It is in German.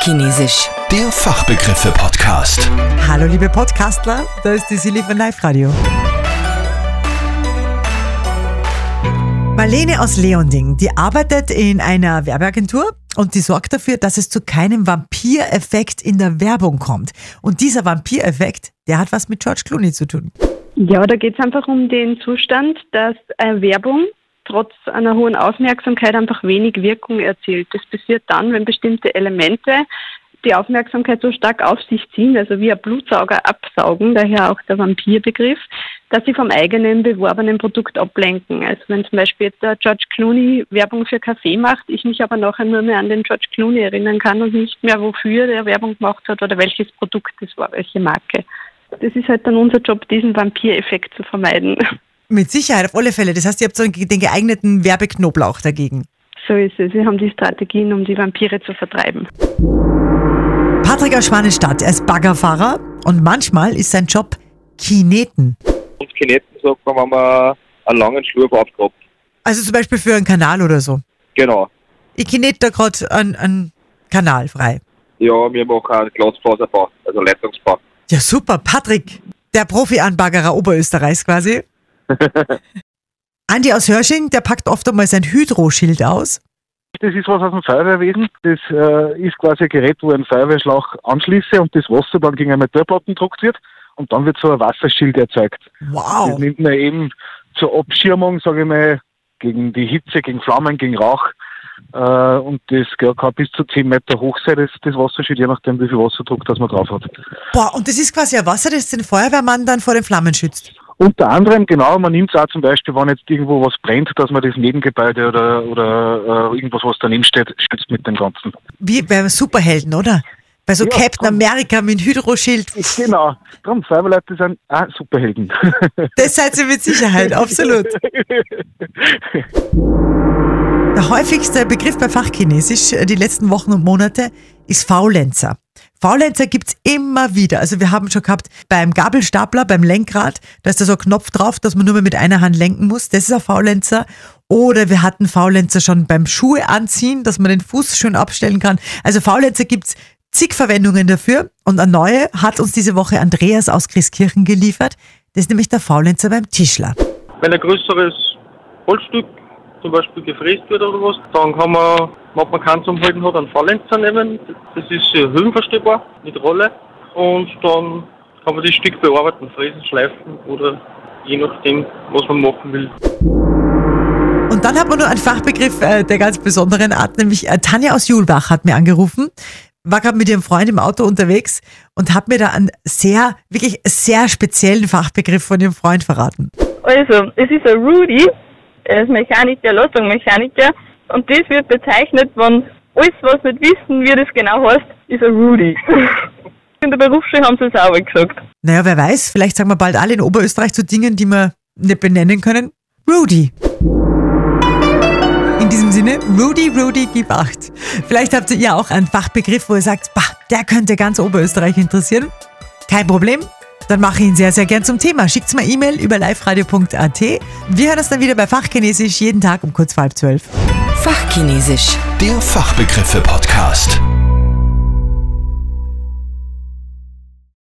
Fachchinesisch. Der Fachbegriffe-Podcast. Hallo liebe Podcastler, da ist die Silly von Live Radio. Marlene aus Leonding, die arbeitet in einer Werbeagentur und die sorgt dafür, dass es zu keinem Vampireffekt in der Werbung kommt. Und dieser Vampireffekt, der hat was mit George Clooney zu tun. Ja, da geht es einfach um den Zustand, dass äh, Werbung trotz einer hohen Aufmerksamkeit einfach wenig Wirkung erzielt. Das passiert dann, wenn bestimmte Elemente die Aufmerksamkeit so stark auf sich ziehen, also wie ein Blutsauger absaugen, daher auch der Vampirbegriff, dass sie vom eigenen beworbenen Produkt ablenken. Also wenn zum Beispiel jetzt der George Clooney Werbung für Kaffee macht, ich mich aber nachher nur mehr an den George Clooney erinnern kann und nicht mehr, wofür der Werbung gemacht hat oder welches Produkt es war, welche Marke. Das ist halt dann unser Job, diesen Vampireffekt zu vermeiden. Mit Sicherheit, auf alle Fälle. Das heißt, ihr habt so den geeigneten Werbeknoblauch dagegen. So ist es. Wir haben die Strategien, um die Vampire zu vertreiben. Patrick aus Schwanenstadt, er ist Baggerfahrer und manchmal ist sein Job Kineten. Und Kineten sagt man, wenn man einen langen Schlurf aufgehabt. Also zum Beispiel für einen Kanal oder so. Genau. Ich kinete da gerade einen, einen Kanal frei. Ja, wir machen einen Glasfaserbau, also Leitungsbau. Ja, super. Patrick, der Profi-Anbaggerer Oberösterreichs quasi. Andi aus Hörsching, der packt oft einmal sein Hydro-Schild aus. Das ist was aus dem Feuerwehrwesen. Das äh, ist quasi ein Gerät, wo ein Feuerwehrschlauch anschließe und das Wasser dann gegen eine Metallplatten gedruckt wird und dann wird so ein Wasserschild erzeugt. Wow. Das nimmt man eben zur Abschirmung, sage ich mal, gegen die Hitze, gegen Flammen, gegen Rauch. Äh, und das ja, kann bis zu 10 Meter hoch sein, das, das Wasserschild, je nachdem, wie viel Wasserdruck das man drauf hat. Boah, und das ist quasi ein Wasser, das den Feuerwehrmann dann vor den Flammen schützt. Unter anderem, genau, man nimmt es auch zum Beispiel, wenn jetzt irgendwo was brennt, dass man das Nebengebäude oder, oder äh, irgendwas, was daneben steht, schützt mit dem Ganzen. Wie bei Superhelden, oder? Bei so Ja, Captain komm. America mit Hydroschild. Genau, darum, Feuerwehrleute sind auch Superhelden. Das seid ihr mit Sicherheit, absolut. Der häufigste Begriff bei Fachchinesisch äh, die letzten Wochen und Monate ist Faulenzer. Faulenzer gibt's immer wieder. Also wir haben schon gehabt beim Gabelstapler, beim Lenkrad, da ist da so ein Knopf drauf, dass man nur mehr mit einer Hand lenken muss. Das ist ein Faulenzer. Oder wir hatten Faulenzer schon beim Schuhe anziehen, dass man den Fuß schön abstellen kann. Also Faulenzer gibt's zig Verwendungen dafür. Und eine neue hat uns diese Woche Andreas aus Christkirchen geliefert. Das ist nämlich der Faulenzer beim Tischler. wenn ein größeres Holzstück zum Beispiel gefräst wird oder was, dann kann man, wenn man keinen zum Halten hat, einen Falllenzer nehmen. Das ist höhenverstellbar mit Rolle und dann kann man das Stück bearbeiten, fräsen, schleifen oder je nachdem, was man machen will. Und dann hat man noch einen Fachbegriff äh, der ganz besonderen Art, nämlich äh, Tanja aus Julbach hat mir angerufen, war gerade mit ihrem Freund im Auto unterwegs und hat mir da einen sehr, wirklich sehr speziellen Fachbegriff von ihrem Freund verraten. Also, es ist ein Rudy, er ist Mechaniker, Leistungsmechaniker und das wird bezeichnet, wenn alles, was nicht wissen, wie das genau heißt, ist ein Rudy. In der Berufsschule haben sie es auch gesagt. Naja, wer weiß, vielleicht sagen wir bald alle in Oberösterreich zu Dingen, die wir nicht benennen können. Rudy. In diesem Sinne, Rudy, Rudy, gib acht. Vielleicht habt ihr auch einen Fachbegriff, wo ihr sagt, bah, der könnte ganz Oberösterreich interessieren. Kein Problem. Dann mache ich ihn sehr, sehr gern zum Thema. Schickt's mal E-Mail über liveradio.at. Wir hören uns dann wieder bei Fachchinesisch jeden Tag um kurz vor halb zwölf. Fachchinesisch. Der Fachbegriffe-Podcast.